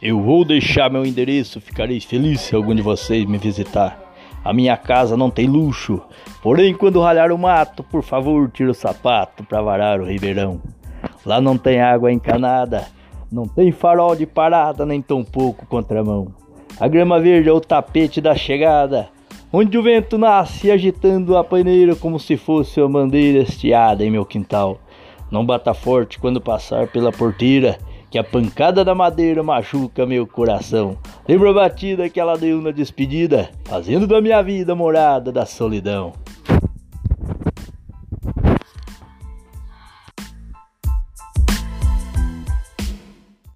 Eu vou deixar meu endereço, ficarei feliz se algum de vocês me visitar. A minha casa não tem luxo, porém quando ralhar o mato, por favor, tira o sapato para varar o ribeirão. Lá não tem água encanada, não tem farol de parada, nem tão pouco contramão. A grama verde é o tapete da chegada, onde o vento nasce agitando a paneira como se fosse uma bandeira estiada em meu quintal. Não bata forte quando passar pela porteira, que a pancada da madeira machuca meu coração. Lembro a batida que ela deu na despedida, fazendo da minha vida morada da solidão.